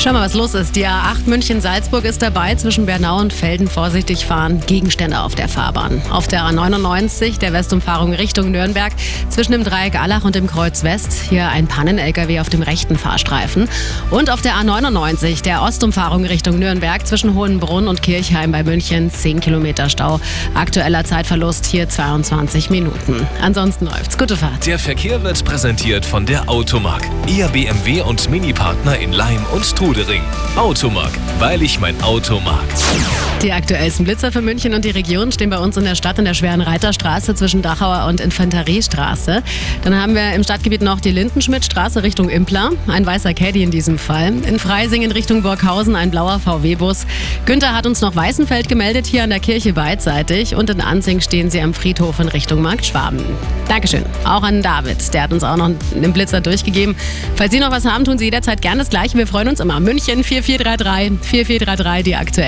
Schau mal, was los ist. Die A8 München-Salzburg ist dabei. Zwischen Bernau und Felden vorsichtig fahren. Gegenstände auf der Fahrbahn. Auf der A99 der Westumfahrung Richtung Nürnberg. Zwischen dem Dreieck Allach und dem Kreuz West. Hier ein Pannen-LKW auf dem rechten Fahrstreifen. Und auf der A99 der Ostumfahrung Richtung Nürnberg. Zwischen Hohenbrunn und Kirchheim bei München. 10 Kilometer Stau. Aktueller Zeitverlust hier 22 Minuten. Ansonsten läuft's. Gute Fahrt. Der Verkehr wird präsentiert von der Automark. Ihr BMW und Mini-Partner in Leim und Trudering. Automark, weil ich mein Auto mag. Die aktuellsten Blitzer für München und die Region stehen bei uns in der Stadt in der schweren Reiterstraße zwischen Dachauer und Infanteriestraße. Dann haben wir im Stadtgebiet noch die Lindenschmidtstraße Richtung Impler, ein weißer Caddy in diesem Fall. In Freising in Richtung Burghausen ein blauer VW-Bus. Günther hat uns noch Weißenfeld gemeldet, hier an der Kirche beidseitig. Und in Anzing stehen sie am Friedhof in Richtung Markt Schwaben. Dankeschön. Auch an David, der hat uns auch noch einen Blitzer durchgegeben. Falls Sie noch was haben, tun Sie jederzeit gerne das Gleiche. Wir freuen uns immer. München 4433 4433, die aktuell